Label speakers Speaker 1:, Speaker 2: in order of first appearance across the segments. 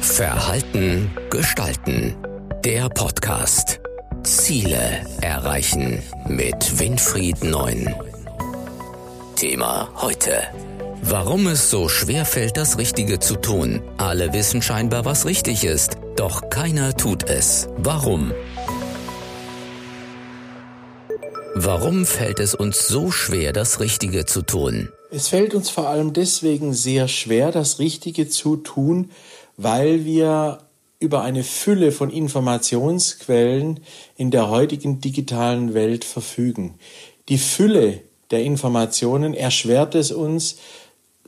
Speaker 1: Verhalten gestalten. Der Podcast. Ziele erreichen mit Winfried Neun. Thema heute. Warum es so schwer fällt, das Richtige zu tun. Alle wissen scheinbar, was richtig ist, doch keiner tut es. Warum? Warum fällt es uns so schwer, das Richtige zu tun?
Speaker 2: Es fällt uns vor allem deswegen sehr schwer, das Richtige zu tun, weil wir über eine Fülle von Informationsquellen in der heutigen digitalen Welt verfügen. Die Fülle der Informationen erschwert es uns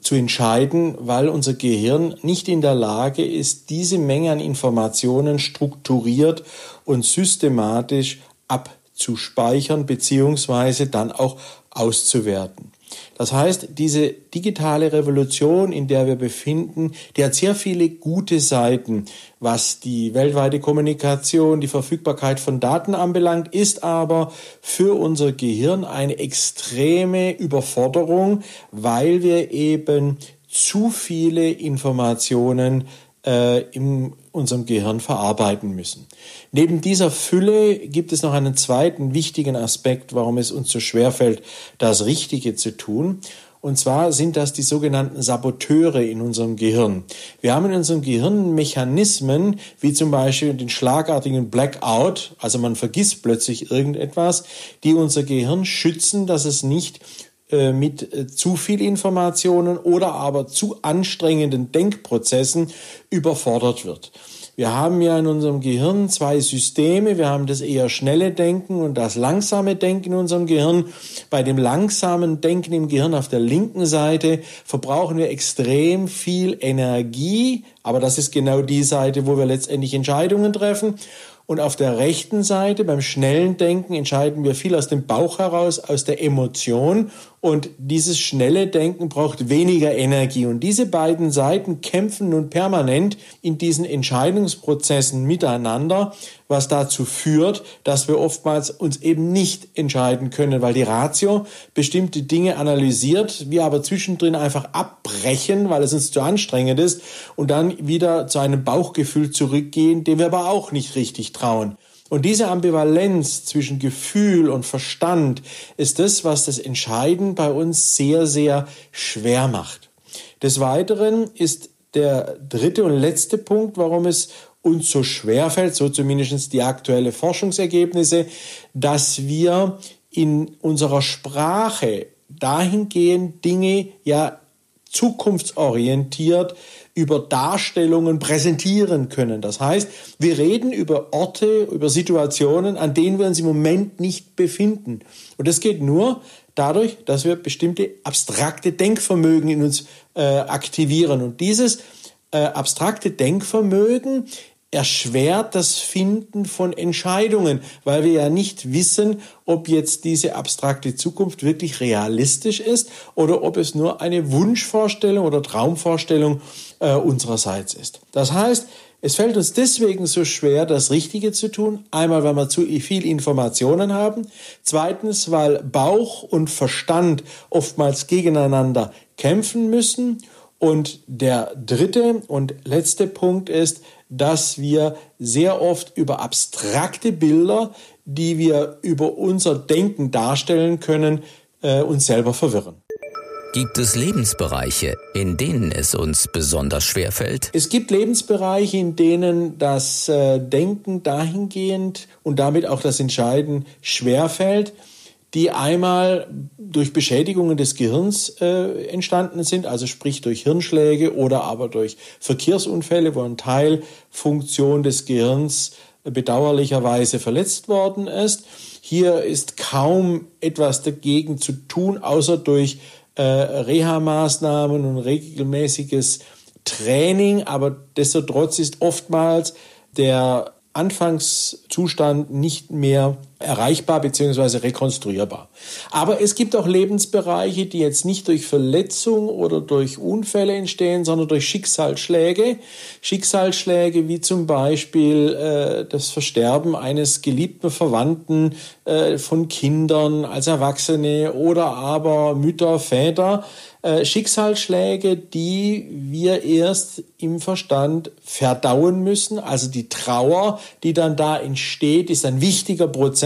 Speaker 2: zu entscheiden, weil unser Gehirn nicht in der Lage ist, diese Menge an Informationen strukturiert und systematisch abzuspeichern bzw. dann auch auszuwerten. Das heißt, diese digitale Revolution, in der wir befinden, die hat sehr viele gute Seiten, was die weltweite Kommunikation, die Verfügbarkeit von Daten anbelangt, ist aber für unser Gehirn eine extreme Überforderung, weil wir eben zu viele Informationen äh, in unserem Gehirn verarbeiten müssen. Neben dieser Fülle gibt es noch einen zweiten wichtigen Aspekt, warum es uns so schwer fällt, das Richtige zu tun. Und zwar sind das die sogenannten Saboteure in unserem Gehirn. Wir haben in unserem Gehirn Mechanismen, wie zum Beispiel den schlagartigen Blackout, also man vergisst plötzlich irgendetwas, die unser Gehirn schützen, dass es nicht mit äh, zu viel Informationen oder aber zu anstrengenden Denkprozessen überfordert wird. Wir haben ja in unserem Gehirn zwei Systeme. Wir haben das eher schnelle Denken und das langsame Denken in unserem Gehirn. Bei dem langsamen Denken im Gehirn auf der linken Seite verbrauchen wir extrem viel Energie. Aber das ist genau die Seite, wo wir letztendlich Entscheidungen treffen. Und auf der rechten Seite, beim schnellen Denken, entscheiden wir viel aus dem Bauch heraus, aus der Emotion. Und dieses schnelle Denken braucht weniger Energie. Und diese beiden Seiten kämpfen nun permanent in diesen Entscheidungsprozessen miteinander, was dazu führt, dass wir oftmals uns eben nicht entscheiden können, weil die Ratio bestimmte Dinge analysiert, wir aber zwischendrin einfach abbrechen, weil es uns zu anstrengend ist und dann wieder zu einem Bauchgefühl zurückgehen, dem wir aber auch nicht richtig trauen. Und diese Ambivalenz zwischen Gefühl und Verstand ist das, was das Entscheiden bei uns sehr, sehr schwer macht. Des Weiteren ist der dritte und letzte Punkt, warum es uns so schwer fällt, so zumindest die aktuelle Forschungsergebnisse, dass wir in unserer Sprache dahingehend Dinge ja zukunftsorientiert über Darstellungen präsentieren können. Das heißt, wir reden über Orte, über Situationen, an denen wir uns im Moment nicht befinden. Und das geht nur dadurch, dass wir bestimmte abstrakte Denkvermögen in uns äh, aktivieren. Und dieses äh, abstrakte Denkvermögen erschwert das Finden von Entscheidungen, weil wir ja nicht wissen, ob jetzt diese abstrakte Zukunft wirklich realistisch ist oder ob es nur eine Wunschvorstellung oder Traumvorstellung äh, unsererseits ist. Das heißt, es fällt uns deswegen so schwer, das Richtige zu tun. Einmal, weil wir zu viel Informationen haben. Zweitens, weil Bauch und Verstand oftmals gegeneinander kämpfen müssen. Und der dritte und letzte Punkt ist, dass wir sehr oft über abstrakte Bilder, die wir über unser Denken darstellen können, äh, uns selber verwirren.
Speaker 1: Gibt es Lebensbereiche, in denen es uns besonders schwer fällt?
Speaker 2: Es gibt Lebensbereiche, in denen das äh, Denken dahingehend und damit auch das Entscheiden schwer fällt die einmal durch Beschädigungen des Gehirns äh, entstanden sind, also sprich durch Hirnschläge oder aber durch Verkehrsunfälle, wo eine Teilfunktion des Gehirns bedauerlicherweise verletzt worden ist. Hier ist kaum etwas dagegen zu tun, außer durch äh, Reha-Maßnahmen und regelmäßiges Training, aber destotrotz ist oftmals der Anfangszustand nicht mehr erreichbar bzw. rekonstruierbar. Aber es gibt auch Lebensbereiche, die jetzt nicht durch Verletzung oder durch Unfälle entstehen, sondern durch Schicksalsschläge. Schicksalsschläge wie zum Beispiel äh, das Versterben eines geliebten Verwandten äh, von Kindern als Erwachsene oder aber Mütter, Väter. Äh, Schicksalsschläge, die wir erst im Verstand verdauen müssen. Also die Trauer, die dann da entsteht, ist ein wichtiger Prozess,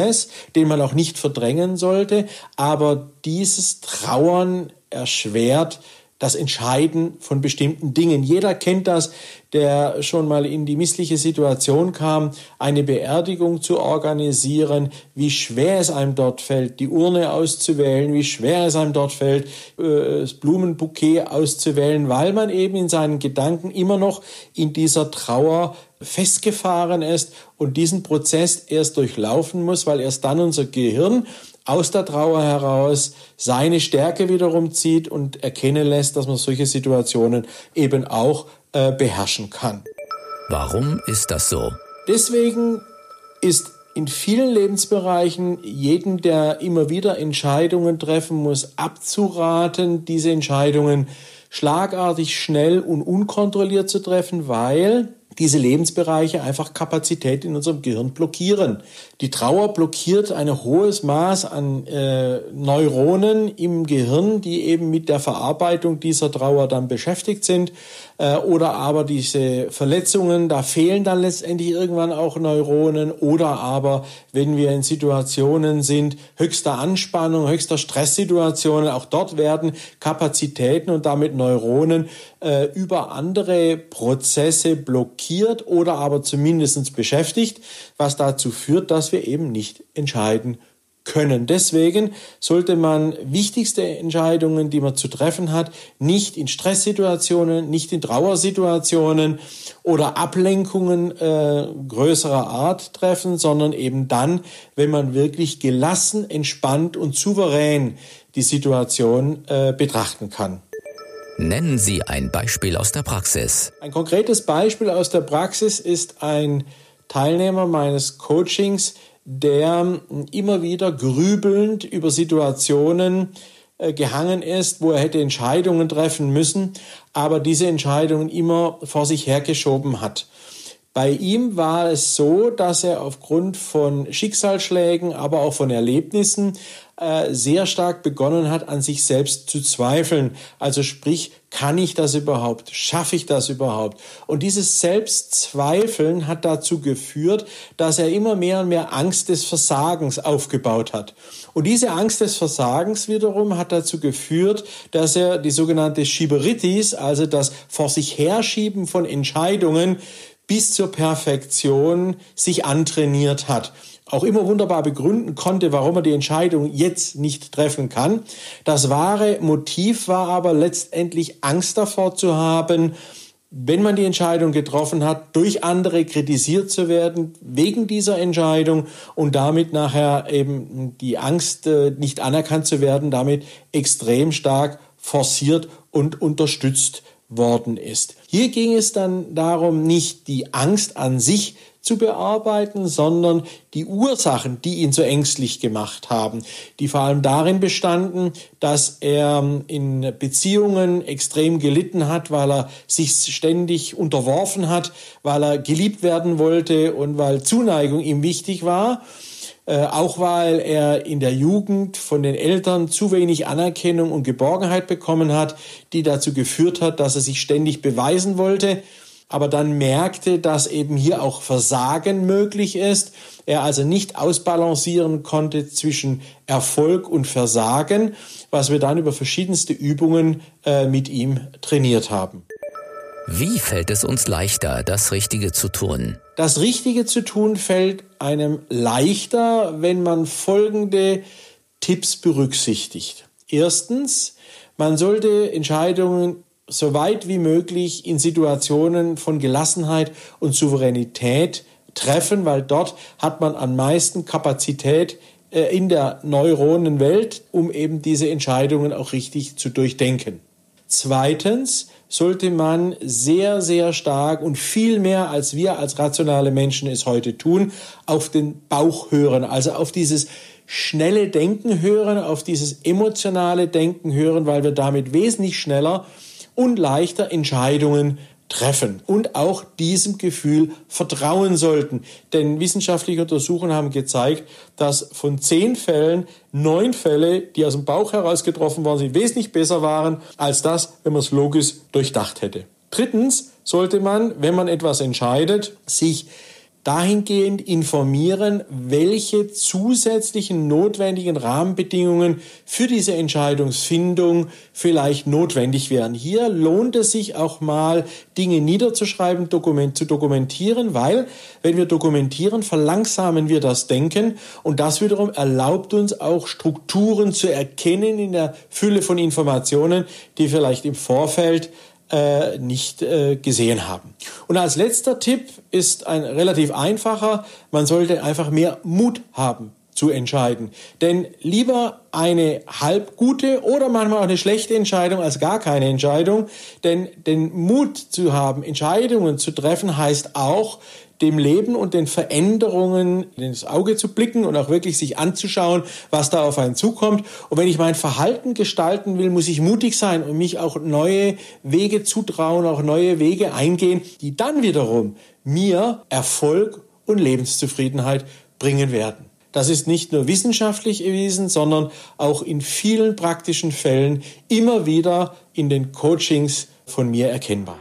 Speaker 2: den man auch nicht verdrängen sollte. Aber dieses Trauern erschwert das Entscheiden von bestimmten Dingen. Jeder kennt das, der schon mal in die missliche Situation kam, eine Beerdigung zu organisieren, wie schwer es einem dort fällt, die Urne auszuwählen, wie schwer es einem dort fällt, äh, das Blumenbouquet auszuwählen, weil man eben in seinen Gedanken immer noch in dieser Trauer festgefahren ist und diesen Prozess erst durchlaufen muss, weil erst dann unser Gehirn aus der Trauer heraus seine Stärke wiederum zieht und erkennen lässt, dass man solche Situationen eben auch äh, beherrschen kann.
Speaker 1: Warum ist das so?
Speaker 2: Deswegen ist in vielen Lebensbereichen jedem, der immer wieder Entscheidungen treffen muss, abzuraten, diese Entscheidungen schlagartig, schnell und unkontrolliert zu treffen, weil diese Lebensbereiche einfach Kapazität in unserem Gehirn blockieren. Die Trauer blockiert ein hohes Maß an äh, Neuronen im Gehirn, die eben mit der Verarbeitung dieser Trauer dann beschäftigt sind. Äh, oder aber diese Verletzungen, da fehlen dann letztendlich irgendwann auch Neuronen. Oder aber, wenn wir in Situationen sind, höchster Anspannung, höchster Stresssituationen, auch dort werden Kapazitäten und damit Neuronen äh, über andere Prozesse blockiert oder aber zumindest beschäftigt, was dazu führt, dass wir eben nicht entscheiden können. Deswegen sollte man wichtigste Entscheidungen, die man zu treffen hat, nicht in Stresssituationen, nicht in Trauersituationen oder Ablenkungen äh, größerer Art treffen, sondern eben dann, wenn man wirklich gelassen, entspannt und souverän die Situation äh, betrachten kann.
Speaker 1: Nennen Sie ein Beispiel aus der Praxis.
Speaker 2: Ein konkretes Beispiel aus der Praxis ist ein Teilnehmer meines Coachings, der immer wieder grübelnd über Situationen äh, gehangen ist, wo er hätte Entscheidungen treffen müssen, aber diese Entscheidungen immer vor sich hergeschoben hat. Bei ihm war es so, dass er aufgrund von Schicksalsschlägen, aber auch von Erlebnissen äh, sehr stark begonnen hat, an sich selbst zu zweifeln. Also sprich, kann ich das überhaupt? Schaffe ich das überhaupt? Und dieses Selbstzweifeln hat dazu geführt, dass er immer mehr und mehr Angst des Versagens aufgebaut hat. Und diese Angst des Versagens wiederum hat dazu geführt, dass er die sogenannte Schieberitis, also das vor sich herschieben von Entscheidungen, bis zur Perfektion sich antrainiert hat auch immer wunderbar begründen konnte, warum er die Entscheidung jetzt nicht treffen kann. Das wahre Motiv war aber letztendlich Angst davor zu haben, wenn man die Entscheidung getroffen hat, durch andere kritisiert zu werden wegen dieser Entscheidung und damit nachher eben die Angst, äh, nicht anerkannt zu werden, damit extrem stark forciert und unterstützt worden ist. Hier ging es dann darum, nicht die Angst an sich zu bearbeiten, sondern die Ursachen, die ihn so ängstlich gemacht haben, die vor allem darin bestanden, dass er in Beziehungen extrem gelitten hat, weil er sich ständig unterworfen hat, weil er geliebt werden wollte und weil Zuneigung ihm wichtig war äh, auch weil er in der Jugend von den Eltern zu wenig Anerkennung und Geborgenheit bekommen hat, die dazu geführt hat, dass er sich ständig beweisen wollte aber dann merkte, dass eben hier auch Versagen möglich ist. Er also nicht ausbalancieren konnte zwischen Erfolg und Versagen, was wir dann über verschiedenste Übungen äh, mit ihm trainiert haben.
Speaker 1: Wie fällt es uns leichter, das Richtige zu tun?
Speaker 2: Das Richtige zu tun fällt einem leichter, wenn man folgende Tipps berücksichtigt. Erstens, man sollte Entscheidungen so weit wie möglich in Situationen von Gelassenheit und Souveränität treffen, weil dort hat man am meisten Kapazität äh, in der Neuronenwelt, um eben diese Entscheidungen auch richtig zu durchdenken. Zweitens, sollte man sehr, sehr stark und viel mehr als wir als rationale Menschen es heute tun, auf den Bauch hören, also auf dieses schnelle Denken hören, auf dieses emotionale Denken hören, weil wir damit wesentlich schneller und leichter Entscheidungen treffen und auch diesem Gefühl vertrauen sollten. Denn wissenschaftliche Untersuchungen haben gezeigt, dass von zehn Fällen neun Fälle, die aus dem Bauch heraus getroffen worden sind, wesentlich besser waren als das, wenn man es logisch durchdacht hätte. Drittens sollte man, wenn man etwas entscheidet, sich dahingehend informieren, welche zusätzlichen notwendigen Rahmenbedingungen für diese Entscheidungsfindung vielleicht notwendig wären. Hier lohnt es sich auch mal, Dinge niederzuschreiben, Dokument, zu dokumentieren, weil wenn wir dokumentieren, verlangsamen wir das Denken und das wiederum erlaubt uns auch Strukturen zu erkennen in der Fülle von Informationen, die vielleicht im Vorfeld äh, nicht äh, gesehen haben. Und als letzter Tipp ist ein relativ einfacher, man sollte einfach mehr Mut haben zu entscheiden. Denn lieber eine halb gute oder manchmal auch eine schlechte Entscheidung als gar keine Entscheidung. Denn den Mut zu haben, Entscheidungen zu treffen, heißt auch, dem Leben und den Veränderungen ins Auge zu blicken und auch wirklich sich anzuschauen, was da auf einen zukommt. Und wenn ich mein Verhalten gestalten will, muss ich mutig sein und mich auch neue Wege zutrauen, auch neue Wege eingehen, die dann wiederum mir Erfolg und Lebenszufriedenheit bringen werden. Das ist nicht nur wissenschaftlich erwiesen, sondern auch in vielen praktischen Fällen immer wieder in den Coachings von mir erkennbar.